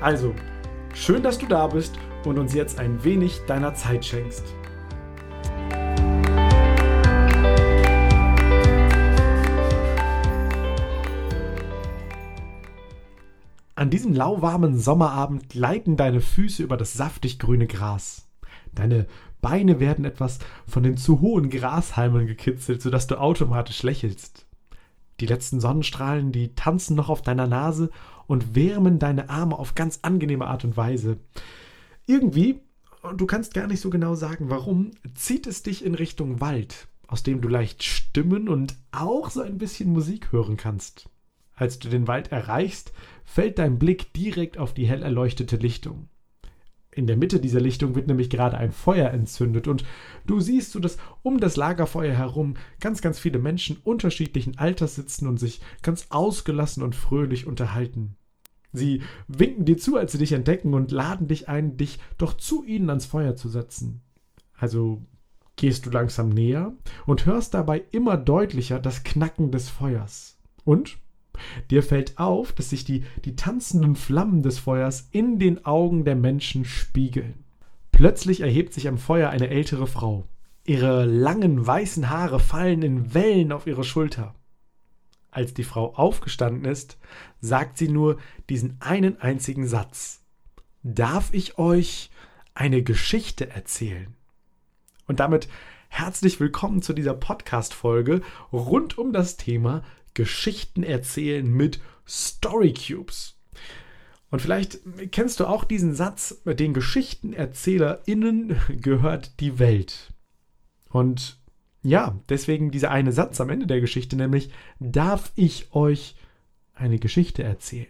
Also, schön, dass du da bist und uns jetzt ein wenig deiner Zeit schenkst. An diesem lauwarmen Sommerabend gleiten deine Füße über das saftig grüne Gras. Deine Beine werden etwas von den zu hohen Grashalmen gekitzelt, sodass du automatisch lächelst. Die letzten Sonnenstrahlen, die tanzen noch auf deiner Nase und wärmen deine Arme auf ganz angenehme Art und Weise. Irgendwie, und du kannst gar nicht so genau sagen, warum, zieht es dich in Richtung Wald, aus dem du leicht Stimmen und auch so ein bisschen Musik hören kannst. Als du den Wald erreichst, fällt dein Blick direkt auf die hell erleuchtete Lichtung. In der Mitte dieser Lichtung wird nämlich gerade ein Feuer entzündet und du siehst so, dass um das Lagerfeuer herum ganz, ganz viele Menschen unterschiedlichen Alters sitzen und sich ganz ausgelassen und fröhlich unterhalten. Sie winken dir zu, als sie dich entdecken und laden dich ein, dich doch zu ihnen ans Feuer zu setzen. Also gehst du langsam näher und hörst dabei immer deutlicher das Knacken des Feuers. Und Dir fällt auf, dass sich die, die tanzenden Flammen des Feuers in den Augen der Menschen spiegeln. Plötzlich erhebt sich am Feuer eine ältere Frau. Ihre langen weißen Haare fallen in Wellen auf ihre Schulter. Als die Frau aufgestanden ist, sagt sie nur diesen einen einzigen Satz. Darf ich euch eine Geschichte erzählen? Und damit herzlich willkommen zu dieser Podcast-Folge rund um das Thema Geschichten erzählen mit Story Cubes. Und vielleicht kennst du auch diesen Satz, den GeschichtenerzählerInnen gehört die Welt. Und ja, deswegen dieser eine Satz am Ende der Geschichte, nämlich, darf ich euch eine Geschichte erzählen?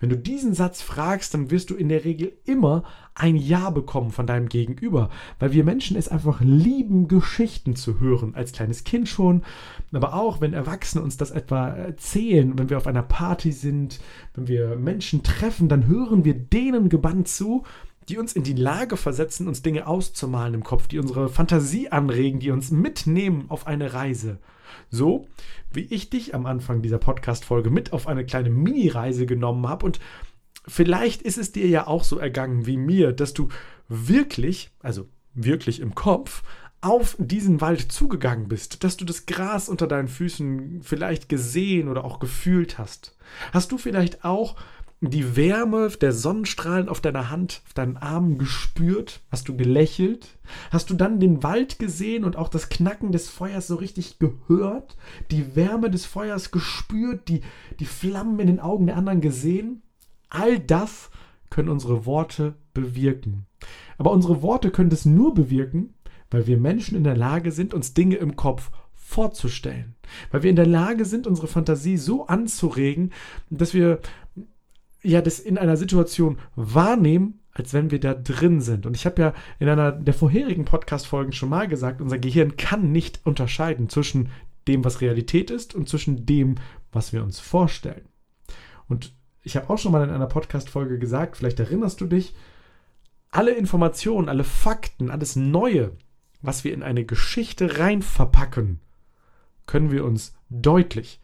Wenn du diesen Satz fragst, dann wirst du in der Regel immer ein Ja bekommen von deinem Gegenüber, weil wir Menschen es einfach lieben, Geschichten zu hören, als kleines Kind schon, aber auch wenn Erwachsene uns das etwa erzählen, wenn wir auf einer Party sind, wenn wir Menschen treffen, dann hören wir denen gebannt zu, die uns in die Lage versetzen, uns Dinge auszumalen im Kopf, die unsere Fantasie anregen, die uns mitnehmen auf eine Reise. So wie ich dich am Anfang dieser Podcast-Folge mit auf eine kleine Mini-Reise genommen habe. Und vielleicht ist es dir ja auch so ergangen wie mir, dass du wirklich, also wirklich im Kopf, auf diesen Wald zugegangen bist, dass du das Gras unter deinen Füßen vielleicht gesehen oder auch gefühlt hast. Hast du vielleicht auch die Wärme der Sonnenstrahlen auf deiner Hand, auf deinen Armen gespürt? Hast du gelächelt? Hast du dann den Wald gesehen und auch das Knacken des Feuers so richtig gehört? Die Wärme des Feuers gespürt? Die, die Flammen in den Augen der anderen gesehen? All das können unsere Worte bewirken. Aber unsere Worte können das nur bewirken, weil wir Menschen in der Lage sind, uns Dinge im Kopf vorzustellen. Weil wir in der Lage sind, unsere Fantasie so anzuregen, dass wir ja das in einer Situation wahrnehmen, als wenn wir da drin sind. Und ich habe ja in einer der vorherigen Podcast-Folgen schon mal gesagt, unser Gehirn kann nicht unterscheiden zwischen dem, was Realität ist und zwischen dem, was wir uns vorstellen. Und ich habe auch schon mal in einer Podcast-Folge gesagt, vielleicht erinnerst du dich, alle Informationen, alle Fakten, alles Neue, was wir in eine Geschichte rein verpacken, können wir uns deutlich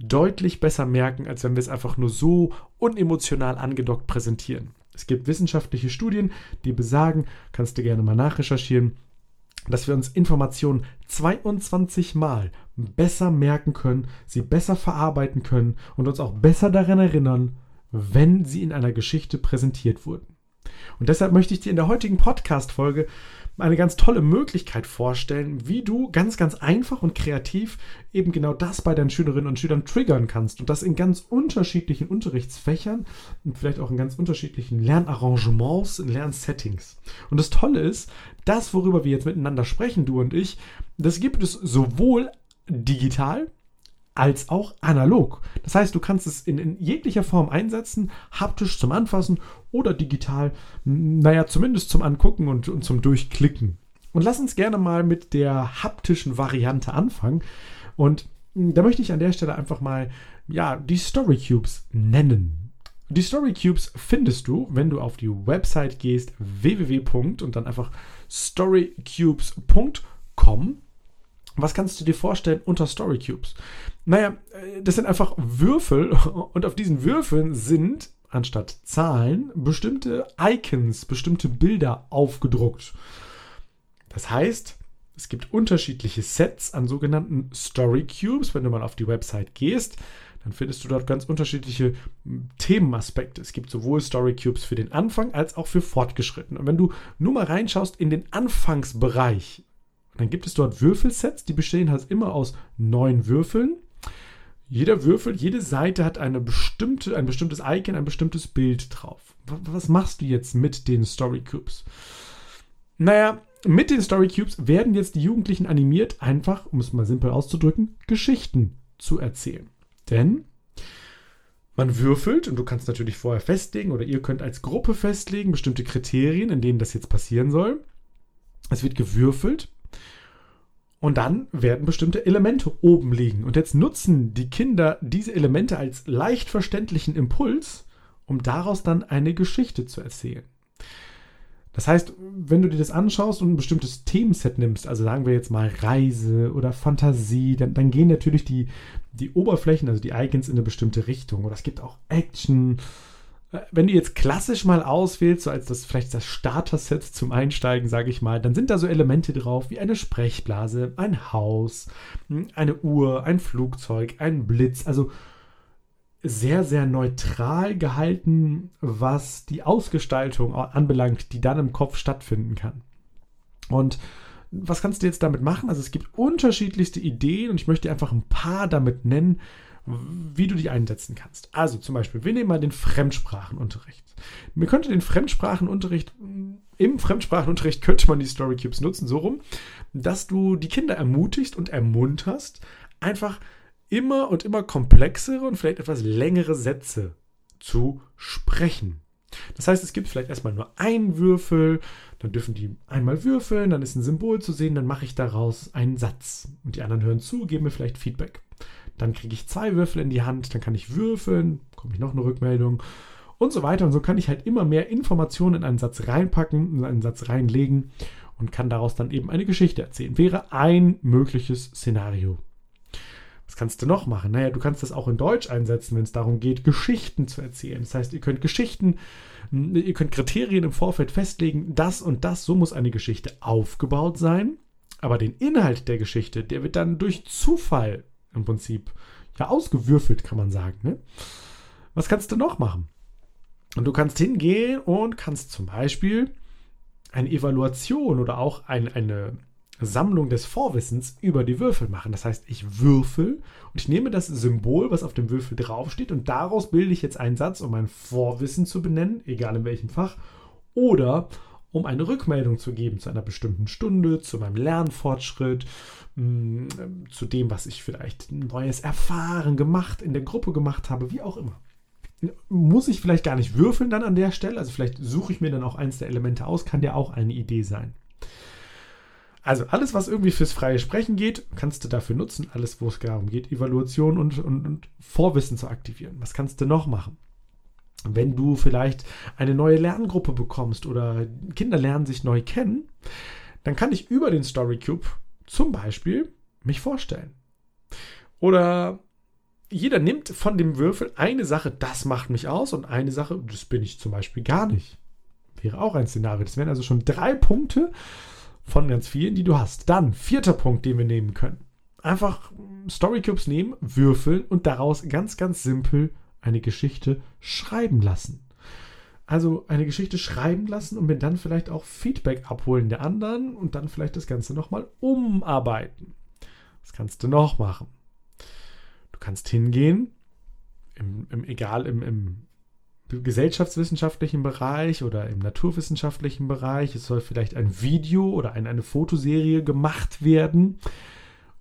deutlich besser merken, als wenn wir es einfach nur so unemotional angedockt präsentieren. Es gibt wissenschaftliche Studien, die besagen, kannst du gerne mal nachrecherchieren, dass wir uns Informationen 22 Mal besser merken können, sie besser verarbeiten können und uns auch besser daran erinnern, wenn sie in einer Geschichte präsentiert wurden. Und deshalb möchte ich dir in der heutigen Podcast-Folge eine ganz tolle Möglichkeit vorstellen, wie du ganz, ganz einfach und kreativ eben genau das bei deinen Schülerinnen und Schülern triggern kannst. Und das in ganz unterschiedlichen Unterrichtsfächern und vielleicht auch in ganz unterschiedlichen Lernarrangements, in Lernsettings. Und das Tolle ist, das, worüber wir jetzt miteinander sprechen, du und ich, das gibt es sowohl digital als auch analog. Das heißt, du kannst es in, in, jeglicher Form einsetzen, haptisch zum Anfassen oder digital, naja, zumindest zum Angucken und, und zum Durchklicken. Und lass uns gerne mal mit der haptischen Variante anfangen. Und da möchte ich an der Stelle einfach mal ja, die Story Cubes nennen. Die Story Cubes findest du, wenn du auf die Website gehst, www. und dann einfach storycubes.com. Was kannst du dir vorstellen unter Story Cubes? Naja, äh, das sind einfach Würfel und auf diesen Würfeln sind anstatt Zahlen bestimmte Icons, bestimmte Bilder aufgedruckt. Das heißt, es gibt unterschiedliche Sets an sogenannten Story Cubes. Wenn du mal auf die Website gehst, dann findest du dort ganz unterschiedliche hm, Themenaspekte. Es gibt sowohl Story Cubes für den Anfang als auch für Fortgeschritten. Und wenn du nur mal reinschaust in den Anfangsbereich, dann gibt es dort Würfelsets, die bestehen halt immer aus neun Würfeln. Jeder Würfel, jede Seite hat eine bestimmte, ein bestimmtes Icon, ein bestimmtes Bild drauf. Was machst du jetzt mit den Story Cubes? Naja, mit den Story Cubes werden jetzt die Jugendlichen animiert, einfach, um es mal simpel auszudrücken, Geschichten zu erzählen. Denn man würfelt und du kannst natürlich vorher festlegen oder ihr könnt als Gruppe festlegen bestimmte Kriterien, in denen das jetzt passieren soll. Es wird gewürfelt und dann werden bestimmte Elemente oben liegen. Und jetzt nutzen die Kinder diese Elemente als leicht verständlichen Impuls, um daraus dann eine Geschichte zu erzählen. Das heißt, wenn du dir das anschaust und ein bestimmtes Themenset nimmst, also sagen wir jetzt mal Reise oder Fantasie, dann, dann gehen natürlich die, die Oberflächen, also die Icons in eine bestimmte Richtung. Oder es gibt auch Action. Wenn du jetzt klassisch mal auswählst, so als das vielleicht das Starter-Set zum Einsteigen, sage ich mal, dann sind da so Elemente drauf wie eine Sprechblase, ein Haus, hm, eine Uhr, ein Flugzeug, ein Blitz. Also sehr, sehr neutral gehalten, was die Ausgestaltung anbelangt, die dann im Kopf stattfinden kann. Und was kannst du jetzt damit machen? Also es gibt unterschiedlichste Ideen und ich möchte einfach ein paar damit nennen, wie du die einsetzen kannst. Also zum Beispiel, wir nehmen mal den Fremdsprachenunterricht. Wir könnte den Fremdsprachenunterricht, im Fremdsprachenunterricht könnte man die Story Cubes nutzen, so rum, dass du die Kinder ermutigst und ermunterst, einfach immer und immer komplexere und vielleicht etwas längere Sätze zu sprechen. Das heißt, es gibt vielleicht erstmal nur einen Würfel, dann dürfen die einmal würfeln, dann ist ein Symbol zu sehen, dann mache ich daraus einen Satz. Und die anderen hören zu, geben mir vielleicht Feedback. Dann kriege ich zwei Würfel in die Hand, dann kann ich würfeln, komme ich noch eine Rückmeldung und so weiter. Und so kann ich halt immer mehr Informationen in einen Satz reinpacken, in einen Satz reinlegen und kann daraus dann eben eine Geschichte erzählen. Wäre ein mögliches Szenario. Was kannst du noch machen? Naja, du kannst das auch in Deutsch einsetzen, wenn es darum geht, Geschichten zu erzählen. Das heißt, ihr könnt Geschichten, hm, ihr könnt Kriterien im Vorfeld festlegen, das und das, so muss eine Geschichte aufgebaut sein. Aber den Inhalt der Geschichte, der wird dann durch Zufall im Prinzip ja ausgewürfelt, kann man sagen. Ne? Was kannst du noch machen? Und du kannst hingehen und kannst zum Beispiel eine Evaluation oder auch ein, eine Sammlung des Vorwissens über die Würfel machen. Das heißt, ich würfel und ich nehme das Symbol, was auf dem Würfel draufsteht, und daraus bilde ich jetzt einen Satz, um mein Vorwissen zu benennen, egal in welchem Fach, oder um eine Rückmeldung zu geben zu einer bestimmten Stunde, zu meinem Lernfortschritt, mm, zu dem, was ich vielleicht Neues erfahren, gemacht, in der Gruppe gemacht habe, wie auch immer. Muss ich vielleicht gar nicht würfeln dann an der Stelle, also vielleicht suche ich mir dann auch eins der Elemente aus, kann ja auch eine Idee sein. Also alles, was irgendwie fürs freie Sprechen geht, kannst du dafür nutzen. Alles, wo es darum geht, Evaluation und, und, und Vorwissen zu aktivieren. Was kannst du noch machen? Wenn du vielleicht eine neue Lerngruppe bekommst oder Kinder lernen sich neu kennen, dann kann ich über den Story Cube zum Beispiel mich vorstellen. Oder jeder nimmt von dem Würfel eine Sache, das macht mich aus, und eine Sache, das bin ich zum Beispiel gar nicht. Wäre auch ein Szenario. Das wären also schon drei Punkte, von ganz vielen, die du hast. Dann, vierter Punkt, den wir nehmen können. Einfach Storycubes nehmen, würfeln und daraus ganz, ganz simpel eine Geschichte schreiben lassen. Also eine Geschichte schreiben lassen und mir dann vielleicht auch Feedback abholen der anderen und dann vielleicht das Ganze nochmal umarbeiten. Was kannst du noch machen? Du kannst hingehen, im, im egal im, im gesellschaftswissenschaftlichen Bereich oder im naturwissenschaftlichen Bereich. Es soll vielleicht ein Video oder ein, eine Fotoserie gemacht werden.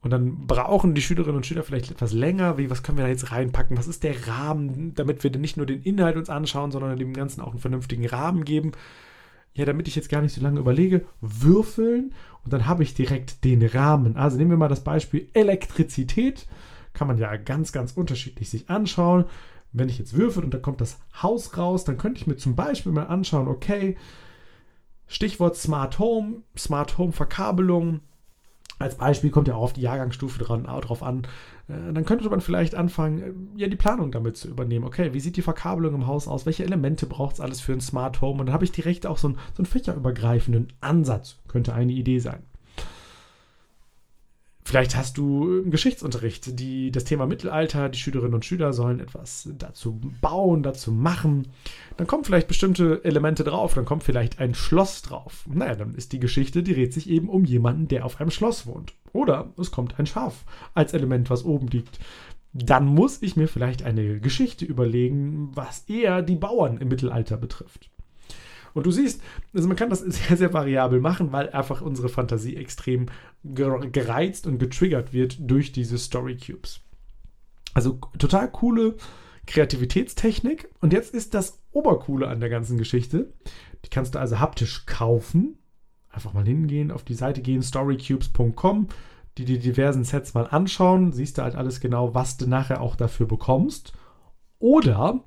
Und dann brauchen die Schülerinnen und Schüler vielleicht etwas länger. Wie, was können wir da jetzt reinpacken? Was ist der Rahmen, damit wir nicht nur den Inhalt uns anschauen, sondern dem Ganzen auch einen vernünftigen Rahmen geben? Ja, damit ich jetzt gar nicht so lange überlege, würfeln und dann habe ich direkt den Rahmen. Also nehmen wir mal das Beispiel Elektrizität. Kann man ja ganz, ganz unterschiedlich sich anschauen. Wenn ich jetzt würfel und da kommt das Haus raus, dann könnte ich mir zum Beispiel mal anschauen, okay, Stichwort Smart Home, Smart Home Verkabelung, als Beispiel kommt ja auch auf die Jahrgangsstufe dran, drauf an. Äh, dann könnte man vielleicht anfangen, äh, ja, die Planung damit zu übernehmen. Okay, wie sieht die Verkabelung im Haus aus? Welche Elemente braucht es alles für ein Smart Home? Und dann habe ich direkt auch so einen, so einen fächerübergreifenden Ansatz. Könnte eine Idee sein. Vielleicht hast du im Geschichtsunterricht die, das Thema Mittelalter, die Schülerinnen und Schüler sollen etwas dazu bauen, dazu machen. Dann kommen vielleicht bestimmte Elemente drauf, dann kommt vielleicht ein Schloss drauf. Naja, dann ist die Geschichte, die dreht sich eben um jemanden, der auf einem Schloss wohnt. Oder es kommt ein Schaf als Element, was oben liegt. Dann muss ich mir vielleicht eine Geschichte überlegen, was eher die Bauern im Mittelalter betrifft. Und du siehst, also man kann das sehr, sehr variabel machen, weil einfach unsere Fantasie extrem gereizt und getriggert wird durch diese Story Cubes. Also total coole Kreativitätstechnik. Und jetzt ist das Obercoole an der ganzen Geschichte. Die kannst du also haptisch kaufen. Einfach mal hingehen, auf die Seite gehen, storycubes.com, die die diversen Sets mal anschauen. Siehst du halt alles genau, was du nachher auch dafür bekommst. Oder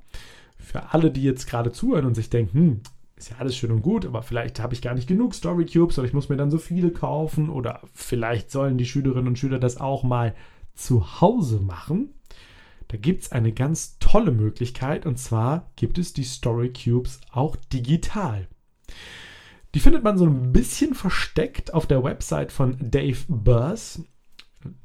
für alle, die jetzt gerade zuhören und sich denken, hm, ist ja alles schön und gut, aber vielleicht habe ich gar nicht genug Story Cubes oder ich muss mir dann so viele kaufen oder vielleicht sollen die Schülerinnen und Schüler das auch mal zu Hause machen. Da gibt es eine ganz tolle Möglichkeit und zwar gibt es die Story Cubes auch digital. Die findet man so ein bisschen versteckt auf der Website von Dave Burrs.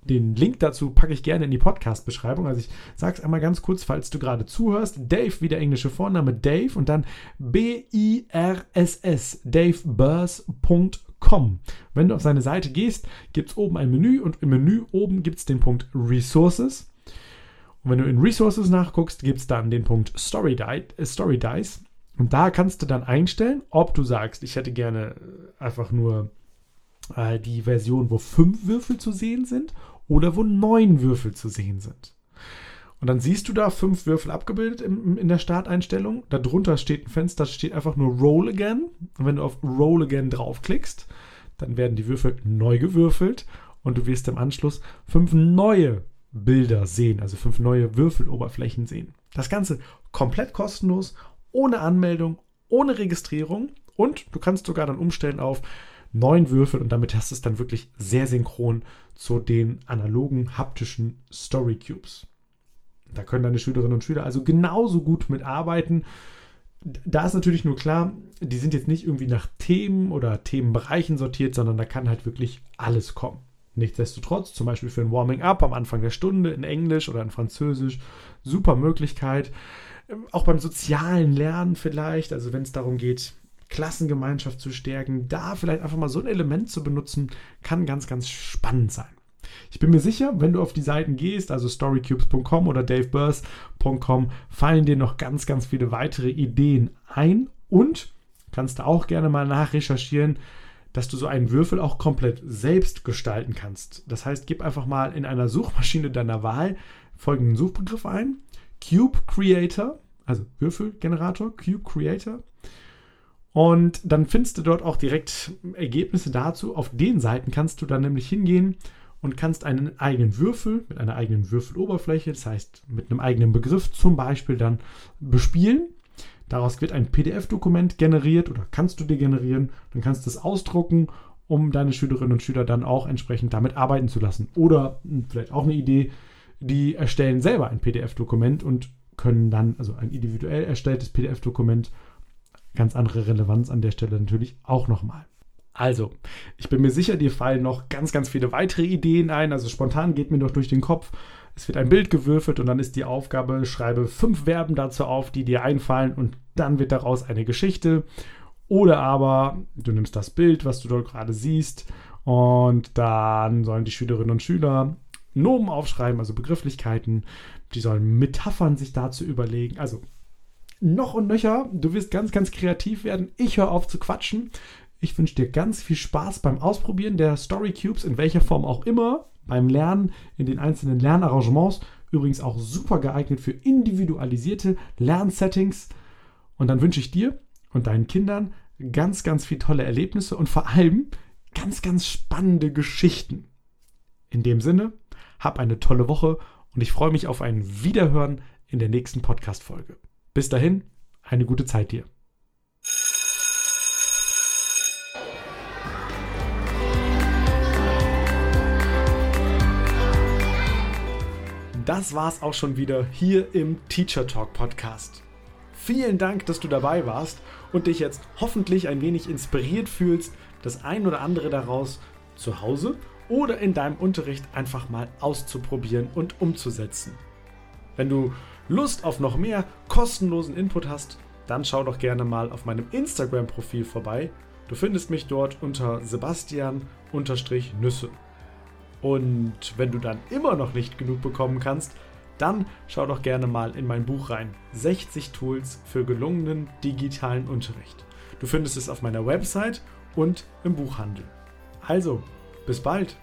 Den Link dazu packe ich gerne in die Podcast-Beschreibung. Also ich sage es einmal ganz kurz, falls du gerade zuhörst. Dave, wie der englische Vorname Dave und dann B-I-R-S-S, daveburs.com. Wenn du auf seine Seite gehst, gibt es oben ein Menü und im Menü oben gibt es den Punkt Resources. Und wenn du in Resources nachguckst, gibt es dann den Punkt Story, Di äh, Story Dice. Und da kannst du dann einstellen, ob du sagst, ich hätte gerne einfach nur äh, die Version, wo fünf Würfel zu sehen sind oder wo neun Würfel zu sehen sind. Und dann siehst du da fünf Würfel abgebildet in, in der Starteinstellung. Darunter steht ein Fenster, steht einfach nur Roll Again. Und wenn du auf Roll Again draufklickst, dann werden die Würfel neu gewürfelt und du wirst im Anschluss fünf neue Bilder sehen, also fünf neue Würfeloberflächen sehen. Das Ganze komplett kostenlos, ohne Anmeldung, ohne Registrierung und du kannst sogar dann umstellen auf neun Würfel und damit hast du es dann wirklich sehr synchron zu den analogen haptischen Story Cubes. Da können deine Schülerinnen und Schüler also genauso gut mitarbeiten. Da ist natürlich nur klar, die sind jetzt nicht irgendwie nach Themen oder Themenbereichen sortiert, sondern da kann halt wirklich alles kommen. Nichtsdestotrotz, zum Beispiel für ein Warming-up am Anfang der Stunde in Englisch oder in Französisch, super Möglichkeit. Auch beim sozialen Lernen vielleicht, also wenn es darum geht, Klassengemeinschaft zu stärken, da vielleicht einfach mal so ein Element zu benutzen, kann ganz, ganz spannend sein. Ich bin mir sicher, wenn du auf die Seiten gehst, also storycubes.com oder daveburs.com, fallen dir noch ganz, ganz viele weitere Ideen ein und kannst du auch gerne mal nachrecherchieren, dass du so einen Würfel auch komplett selbst gestalten kannst. Das heißt, gib einfach mal in einer Suchmaschine deiner Wahl folgenden Suchbegriff ein: Cube Creator, also Würfelgenerator, Cube Creator. Und dann findest du dort auch direkt Ergebnisse dazu. Auf den Seiten kannst du dann nämlich hingehen und kannst einen eigenen Würfel mit einer eigenen Würfeloberfläche, das heißt mit einem eigenen Begriff zum Beispiel dann bespielen. Daraus wird ein PDF-Dokument generiert oder kannst du dir generieren. Dann kannst du es ausdrucken, um deine Schülerinnen und Schüler dann auch entsprechend damit arbeiten zu lassen. Oder hm, vielleicht auch eine Idee, die erstellen selber ein PDF-Dokument und können dann, also ein individuell erstelltes PDF-Dokument, ganz andere Relevanz an der Stelle natürlich auch nochmal. Also, ich bin mir sicher, dir fallen noch ganz, ganz viele weitere Ideen ein. Also spontan geht mir doch durch den Kopf. Es wird ein Bild gewürfelt und dann ist die Aufgabe, schreibe fünf Verben dazu auf, die dir einfallen und dann wird daraus eine Geschichte. Oder aber du nimmst das Bild, was du dort gerade siehst und dann sollen die Schülerinnen und Schüler Nomen aufschreiben, also Begrifflichkeiten. Die sollen Metaphern sich dazu überlegen. Also noch und nöcher. Du wirst ganz, ganz kreativ werden. Ich höre auf zu quatschen. Ich wünsche dir ganz viel Spaß beim Ausprobieren der Story Cubes, in welcher Form auch immer beim Lernen in den einzelnen Lernarrangements. Übrigens auch super geeignet für individualisierte Lernsettings. Und dann wünsche ich dir und deinen Kindern ganz, ganz viele tolle Erlebnisse und vor allem ganz, ganz spannende Geschichten. In dem Sinne, hab eine tolle Woche und ich freue mich auf ein Wiederhören in der nächsten Podcast-Folge. Bis dahin, eine gute Zeit dir. Das war's auch schon wieder hier im Teacher Talk Podcast. Vielen Dank, dass du dabei warst und dich jetzt hoffentlich ein wenig inspiriert fühlst, das ein oder andere daraus zu Hause oder in deinem Unterricht einfach mal auszuprobieren und umzusetzen. Wenn du Lust auf noch mehr kostenlosen Input hast, dann schau doch gerne mal auf meinem Instagram-Profil vorbei. Du findest mich dort unter Sebastian-Nüsse. Und wenn du dann immer noch nicht genug bekommen kannst, dann schau doch gerne mal in mein Buch rein. 60 Tools für gelungenen digitalen Unterricht. Du findest es auf meiner Website und im Buchhandel. Also, bis bald!